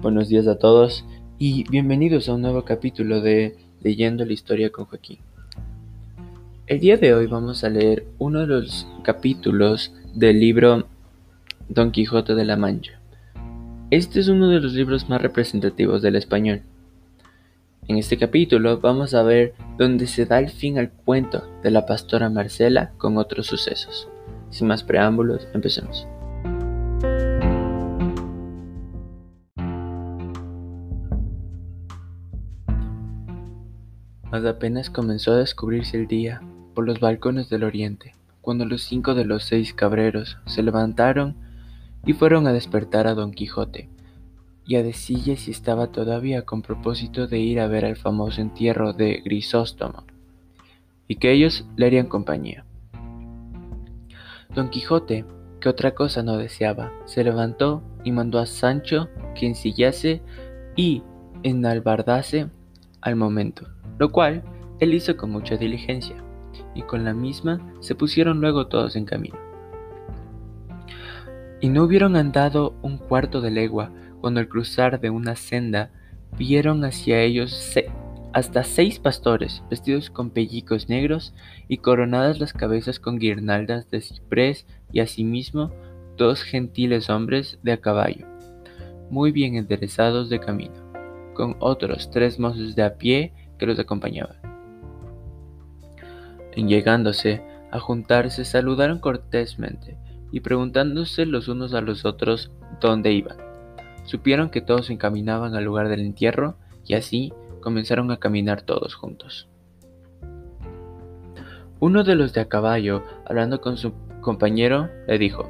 Buenos días a todos y bienvenidos a un nuevo capítulo de Leyendo la historia con Joaquín. El día de hoy vamos a leer uno de los capítulos del libro Don Quijote de la Mancha. Este es uno de los libros más representativos del español. En este capítulo vamos a ver dónde se da el fin al cuento de la pastora Marcela con otros sucesos. Sin más preámbulos, empecemos. Apenas comenzó a descubrirse el día por los balcones del oriente, cuando los cinco de los seis cabreros se levantaron y fueron a despertar a don Quijote, y a decirle si estaba todavía con propósito de ir a ver el famoso entierro de Grisóstomo, y que ellos le harían compañía. Don Quijote, que otra cosa no deseaba, se levantó y mandó a Sancho que ensillase y enalbardase al momento lo cual él hizo con mucha diligencia, y con la misma se pusieron luego todos en camino. Y no hubieron andado un cuarto de legua cuando al cruzar de una senda vieron hacia ellos hasta seis pastores vestidos con pellicos negros y coronadas las cabezas con guirnaldas de ciprés y asimismo dos gentiles hombres de a caballo, muy bien enderezados de camino, con otros tres mozos de a pie que los acompañaban. En llegándose a juntarse saludaron cortésmente y preguntándose los unos a los otros dónde iban. Supieron que todos se encaminaban al lugar del entierro y así comenzaron a caminar todos juntos. Uno de los de a caballo, hablando con su compañero, le dijo,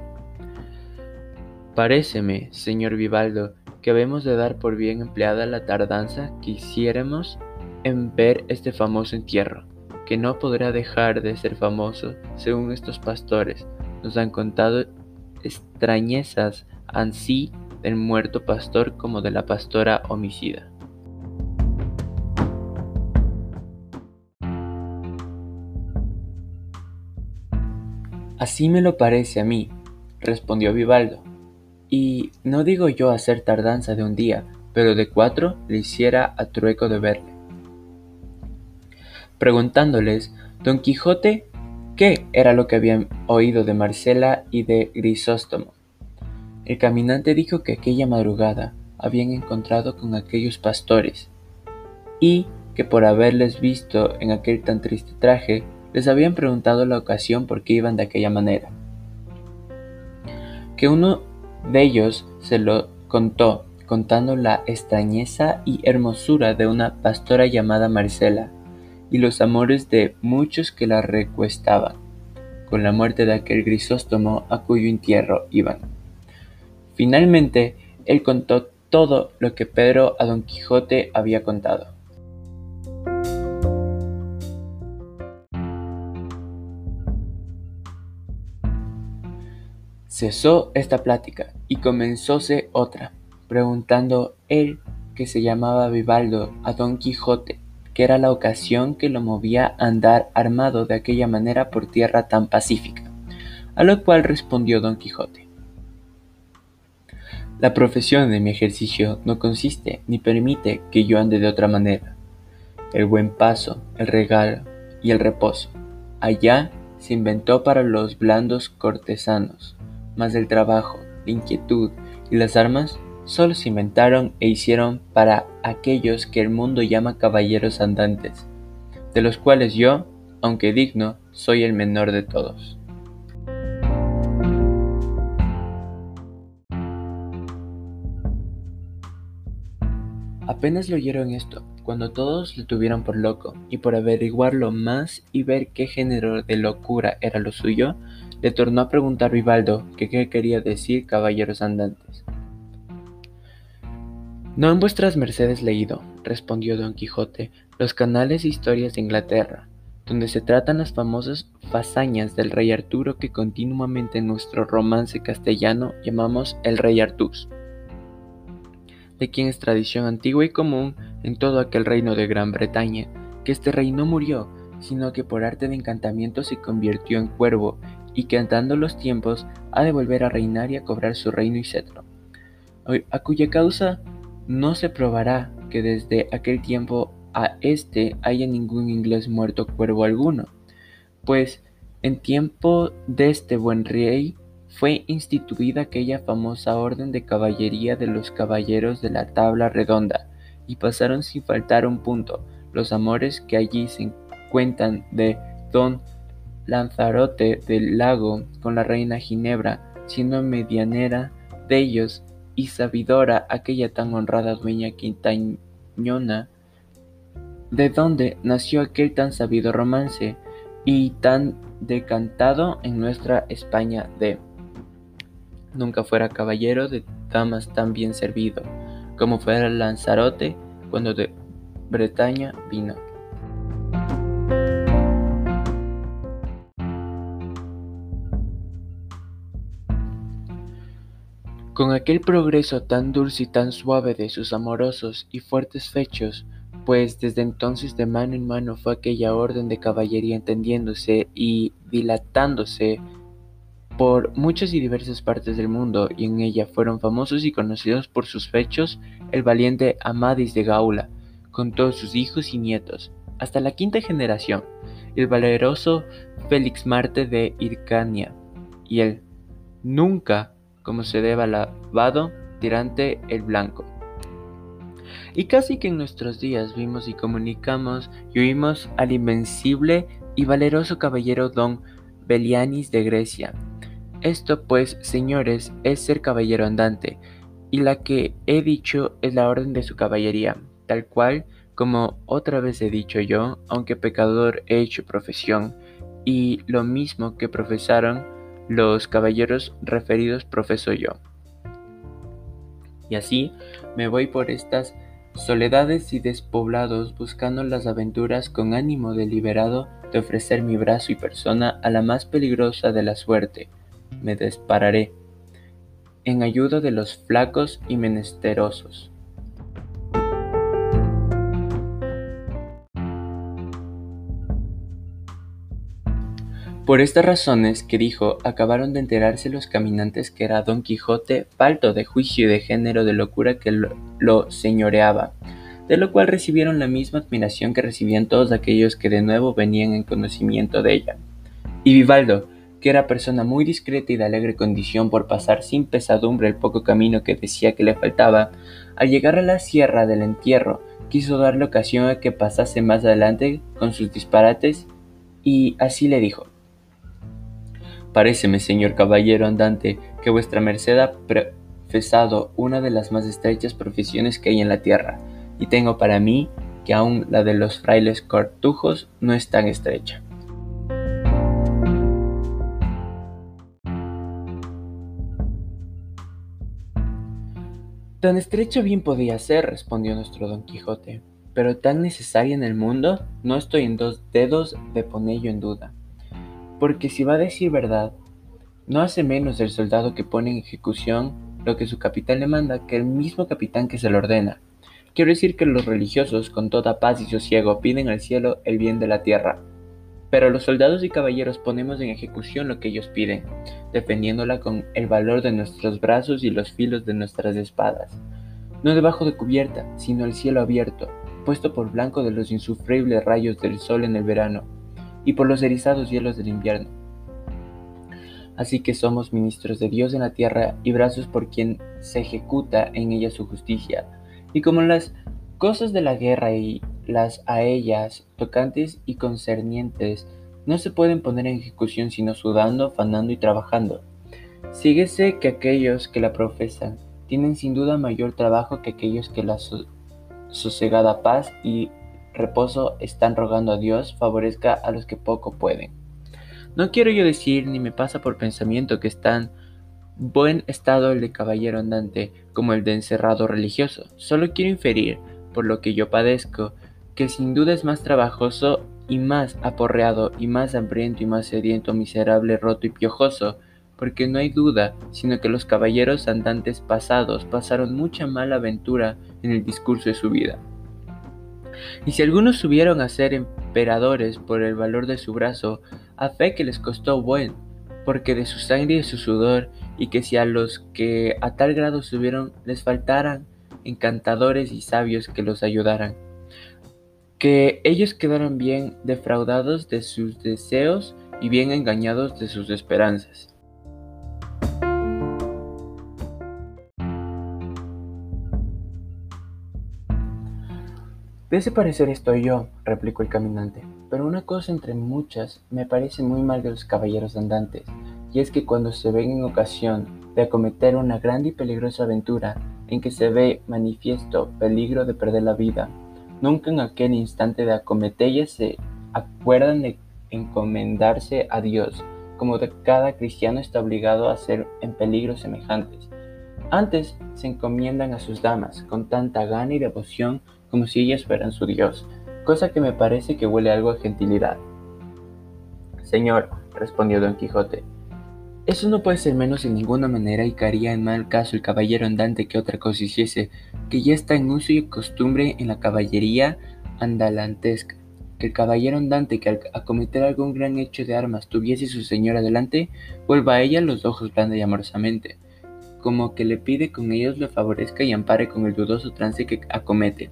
Paréceme, señor Vivaldo, que habemos de dar por bien empleada la tardanza que hiciéramos en ver este famoso entierro, que no podrá dejar de ser famoso según estos pastores nos han contado extrañezas ansí del muerto pastor como de la pastora homicida. Así me lo parece a mí, respondió Vivaldo, y no digo yo hacer tardanza de un día, pero de cuatro le hiciera a trueco de verle preguntándoles don Quijote qué era lo que habían oído de Marcela y de Grisóstomo. El caminante dijo que aquella madrugada habían encontrado con aquellos pastores y que por haberles visto en aquel tan triste traje les habían preguntado la ocasión por qué iban de aquella manera. Que uno de ellos se lo contó, contando la extrañeza y hermosura de una pastora llamada Marcela, y los amores de muchos que la recuestaban, con la muerte de aquel Grisóstomo a cuyo entierro iban. Finalmente, él contó todo lo que Pedro a Don Quijote había contado. Cesó esta plática y comenzóse otra, preguntando él, que se llamaba Vivaldo, a Don Quijote era la ocasión que lo movía a andar armado de aquella manera por tierra tan pacífica, a lo cual respondió don Quijote. La profesión de mi ejercicio no consiste ni permite que yo ande de otra manera. El buen paso, el regalo y el reposo, allá se inventó para los blandos cortesanos, mas el trabajo, la inquietud y las armas solo se inventaron e hicieron para aquellos que el mundo llama caballeros andantes, de los cuales yo, aunque digno, soy el menor de todos. Apenas le oyeron esto, cuando todos le tuvieron por loco, y por averiguarlo más y ver qué género de locura era lo suyo, le tornó a preguntar Vivaldo qué quería decir caballeros andantes. No han vuestras mercedes leído, respondió don Quijote, los canales e historias de Inglaterra, donde se tratan las famosas fazañas del rey Arturo que continuamente en nuestro romance castellano llamamos el rey Artús, de quien es tradición antigua y común en todo aquel reino de Gran Bretaña, que este rey no murió, sino que por arte de encantamiento se convirtió en cuervo, y que andando los tiempos ha de volver a reinar y a cobrar su reino y cetro, a cuya causa no se probará que desde aquel tiempo a este haya ningún inglés muerto cuervo alguno, pues en tiempo de este buen rey fue instituida aquella famosa orden de caballería de los caballeros de la tabla redonda, y pasaron sin faltar un punto los amores que allí se cuentan de don Lanzarote del Lago con la reina Ginebra, siendo medianera de ellos y sabidora aquella tan honrada dueña quintañona, de donde nació aquel tan sabido romance y tan decantado en nuestra España de nunca fuera caballero de damas tan bien servido, como fuera Lanzarote cuando de Bretaña vino. Con aquel progreso tan dulce y tan suave de sus amorosos y fuertes fechos, pues desde entonces de mano en mano fue aquella orden de caballería entendiéndose y dilatándose por muchas y diversas partes del mundo, y en ella fueron famosos y conocidos por sus fechos el valiente Amadis de Gaula, con todos sus hijos y nietos, hasta la quinta generación, el valeroso Félix Marte de Hircania, y el nunca, como se debe lavado, tirante el blanco. Y casi que en nuestros días vimos y comunicamos y oímos al invencible y valeroso caballero don Belianis de Grecia, esto pues, señores, es ser caballero andante, y la que he dicho es la orden de su caballería, tal cual como otra vez he dicho yo, aunque pecador he hecho profesión, y lo mismo que profesaron los caballeros referidos profeso yo. Y así me voy por estas soledades y despoblados buscando las aventuras con ánimo deliberado de ofrecer mi brazo y persona a la más peligrosa de la suerte, me dispararé en ayuda de los flacos y menesterosos. Por estas razones que dijo, acabaron de enterarse los caminantes que era Don Quijote falto de juicio y de género de locura que lo, señoreaba, de lo cual recibieron la misma admiración que recibían todos aquellos que de nuevo venían en conocimiento de ella. Y Vivaldo, que era persona muy discreta y de alegre condición por pasar sin pesadumbre el poco camino que decía que le faltaba, al llegar a la sierra del entierro, quiso darle ocasión a que pasase más adelante con sus disparates, y así le dijo Paréceme, señor caballero andante, que vuestra merced ha profesado una de las más estrechas profesiones que hay en la tierra, y tengo para mí que aun la de los frailes cortujos no es tan estrecha. Tan estrecho bien podía ser, respondió nuestro Don Quijote, pero tan necesaria en el mundo, no estoy en dos dedos de ponerlo en duda. Porque si va a decir verdad, no hace menos el soldado que pone en ejecución lo que su capitán le manda que el mismo capitán que se lo ordena. Quiero decir que los religiosos, con toda paz y sosiego, piden al cielo el bien de la tierra, pero los soldados y caballeros ponemos en ejecución lo que ellos piden, defendiéndola con el valor de nuestros brazos y los filos de nuestras espadas. No debajo de cubierta, sino el cielo abierto, puesto por blanco de los insufribles rayos del sol en el verano y por los erizados hielos del invierno. Así que somos ministros de Dios en la tierra y brazos por quien se ejecuta en ella su justicia. Y como las cosas de la guerra y las a ellas tocantes y concernientes no se pueden poner en ejecución sino sudando, afanando y trabajando. Síguese que aquellos que la profesan tienen sin duda mayor trabajo que aquellos que la sosegada paz y reposo están rogando a Dios favorezca a los que poco pueden. No quiero yo decir ni me pasa por pensamiento que es tan buen estado el de caballero andante como el de encerrado religioso. Solo quiero inferir, por lo que yo padezco, que sin duda es más trabajoso y más aporreado y más hambriento y más sediento, miserable, roto y piojoso, porque no hay duda, sino que los caballeros andantes pasados pasaron mucha mala aventura en el discurso de su vida. Y si algunos subieron a ser emperadores por el valor de su brazo, a fe que les costó buen, porque de su sangre y su sudor, y que si a los que a tal grado subieron les faltaran encantadores y sabios que los ayudaran, que ellos quedaran bien defraudados de sus deseos y bien engañados de sus esperanzas. De ese parecer estoy yo, replicó el caminante, pero una cosa entre muchas me parece muy mal de los caballeros andantes, y es que cuando se ven en ocasión de acometer una grande y peligrosa aventura en que se ve manifiesto peligro de perder la vida, nunca en aquel instante de acometella se acuerdan de encomendarse a Dios, como de cada cristiano está obligado a hacer en peligros semejantes. Antes se encomiendan a sus damas con tanta gana y devoción como si ellas fueran su Dios, cosa que me parece que huele algo a gentilidad. Señor, respondió don Quijote, eso no puede ser menos en ninguna manera y caería en mal caso el caballero andante que otra cosa hiciese, que ya está en uso y costumbre en la caballería andalantesca, que el caballero andante que al acometer algún gran hecho de armas tuviese su señora delante, vuelva a ella los ojos blanda y amorosamente, como que le pide con ellos le favorezca y ampare con el dudoso trance que acomete.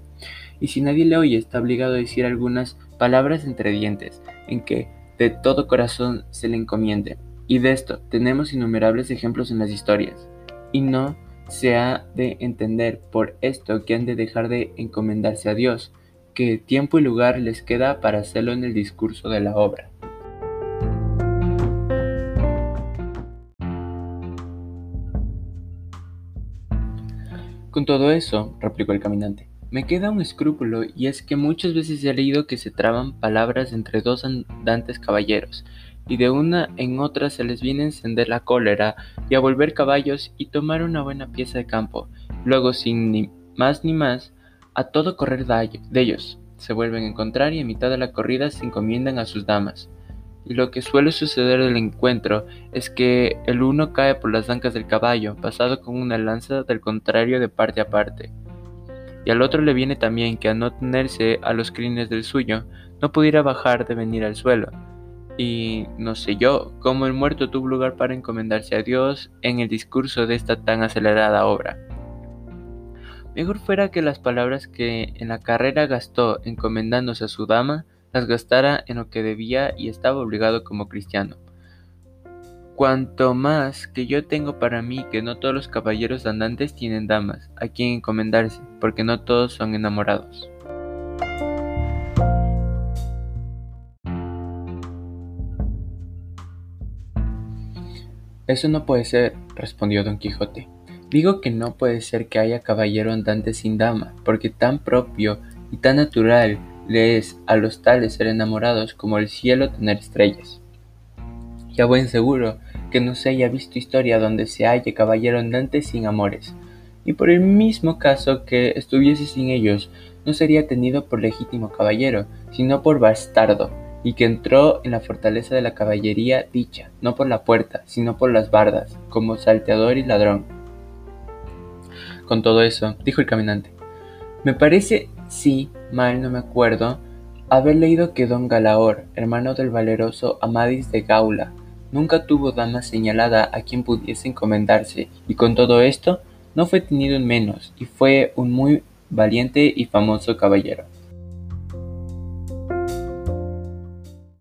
Y si nadie le oye, está obligado a decir algunas palabras entre dientes, en que de todo corazón se le encomiende. Y de esto tenemos innumerables ejemplos en las historias. Y no se ha de entender por esto que han de dejar de encomendarse a Dios, que tiempo y lugar les queda para hacerlo en el discurso de la obra. Con todo eso, replicó el caminante, me queda un escrúpulo y es que muchas veces he leído que se traban palabras entre dos andantes caballeros, y de una en otra se les viene a encender la cólera y a volver caballos y tomar una buena pieza de campo. Luego, sin ni más ni más, a todo correr de ellos, se vuelven a encontrar y a mitad de la corrida se encomiendan a sus damas lo que suele suceder del encuentro es que el uno cae por las ancas del caballo, pasado con una lanza del contrario de parte a parte, y al otro le viene también que a no tenerse a los crines del suyo, no pudiera bajar de venir al suelo, y no sé yo cómo el muerto tuvo lugar para encomendarse a Dios en el discurso de esta tan acelerada obra. Mejor fuera que las palabras que en la carrera gastó encomendándose a su dama, las gastara en lo que debía y estaba obligado como cristiano. Cuanto más que yo tengo para mí que no todos los caballeros andantes tienen damas a quien encomendarse, porque no todos son enamorados. Eso no puede ser, respondió don Quijote. Digo que no puede ser que haya caballero andante sin dama, porque tan propio y tan natural le es a los tales ser enamorados como el cielo tener estrellas. Y a buen seguro que no se haya visto historia donde se halle caballero andante sin amores, y por el mismo caso que estuviese sin ellos, no sería tenido por legítimo caballero, sino por bastardo, y que entró en la fortaleza de la caballería dicha, no por la puerta, sino por las bardas, como salteador y ladrón. Con todo eso, dijo el caminante, me parece si mal no me acuerdo, haber leído que don Galaor, hermano del valeroso Amadis de Gaula, nunca tuvo dama señalada a quien pudiese encomendarse, y con todo esto no fue tenido en menos, y fue un muy valiente y famoso caballero.